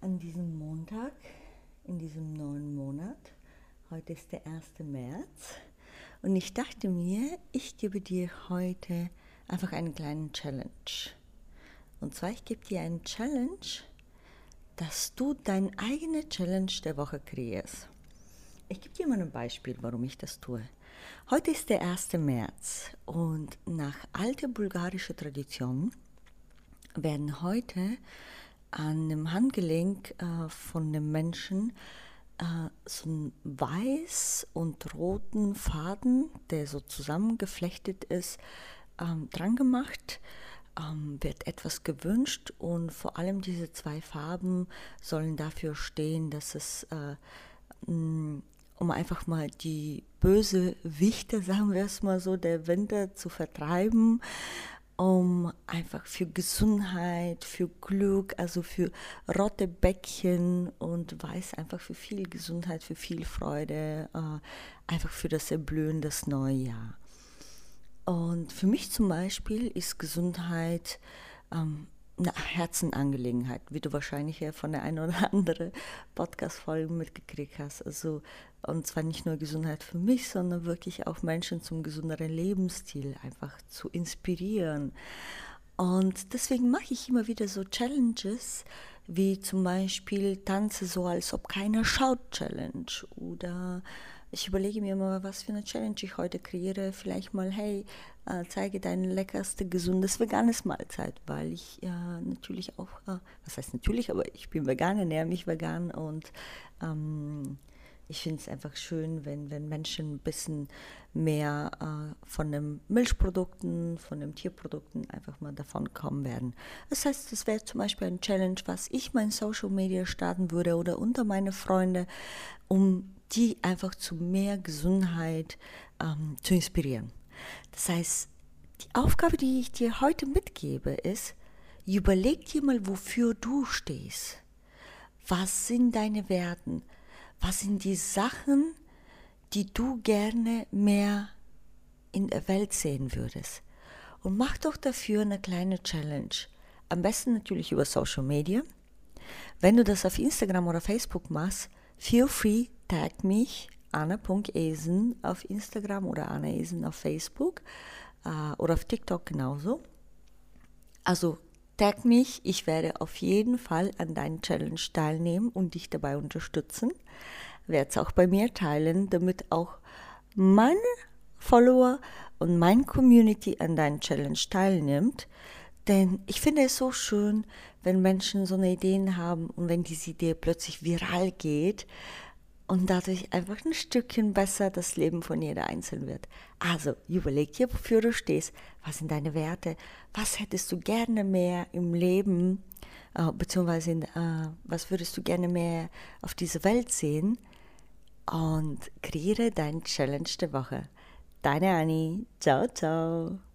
an diesem Montag, in diesem neuen Monat. Heute ist der 1. März und ich dachte mir, ich gebe dir heute einfach einen kleinen Challenge. Und zwar, ich gebe dir einen Challenge, dass du deine eigene Challenge der Woche kreierst. Ich gebe dir mal ein Beispiel, warum ich das tue. Heute ist der 1. März und nach alter bulgarischer Tradition werden heute an dem Handgelenk äh, von dem Menschen äh, so einen weiß und roten Faden, der so zusammengeflechtet ist, ähm, dran gemacht. Ähm, wird etwas gewünscht und vor allem diese zwei Farben sollen dafür stehen, dass es, äh, um einfach mal die böse Wichte, sagen wir es mal so, der Winter zu vertreiben um einfach für Gesundheit, für Glück, also für rote Bäckchen und weiß einfach für viel Gesundheit, für viel Freude, äh, einfach für das Erblühen des neuen Jahr. Und für mich zum Beispiel ist Gesundheit ähm, eine Herzenangelegenheit, wie du wahrscheinlich ja von der einen oder anderen Podcast-Folge mitgekriegt hast. Also, und zwar nicht nur Gesundheit für mich, sondern wirklich auch Menschen zum gesünderen Lebensstil einfach zu inspirieren. Und deswegen mache ich immer wieder so Challenges, wie zum Beispiel Tanze so, als ob keiner schaut Challenge oder ich überlege mir mal, was für eine Challenge ich heute kreiere. Vielleicht mal, hey, äh, zeige dein leckerste, gesundes, veganes Mahlzeit, weil ich ja natürlich auch, äh, was heißt natürlich, aber ich bin vegan, ernähre mich vegan und ähm, ich finde es einfach schön, wenn, wenn Menschen ein bisschen mehr äh, von den Milchprodukten, von den Tierprodukten einfach mal davon kommen werden. Das heißt, das wäre zum Beispiel ein Challenge, was ich mein Social Media starten würde oder unter meine Freunde, um die einfach zu mehr Gesundheit ähm, zu inspirieren. Das heißt, die Aufgabe, die ich dir heute mitgebe, ist, überleg dir mal, wofür du stehst. Was sind deine Werten? Was sind die Sachen, die du gerne mehr in der Welt sehen würdest? Und mach doch dafür eine kleine Challenge. Am besten natürlich über Social Media. Wenn du das auf Instagram oder Facebook machst, feel free, tag mich anna.esen auf Instagram oder annaesen auf Facebook äh, oder auf TikTok genauso. Also tag mich, ich werde auf jeden Fall an deinen Challenge teilnehmen und dich dabei unterstützen. Werde es auch bei mir teilen, damit auch meine Follower und meine Community an deinen Challenge teilnimmt. Denn ich finde es so schön, wenn Menschen so eine Ideen haben und wenn diese Idee plötzlich viral geht und dadurch einfach ein Stückchen besser das Leben von jeder Einzelnen wird. Also überleg dir, wofür du stehst, was sind deine Werte, was hättest du gerne mehr im Leben, äh, beziehungsweise in, äh, was würdest du gerne mehr auf dieser Welt sehen und kreiere dein Challenge der Woche. Deine Annie, ciao, ciao.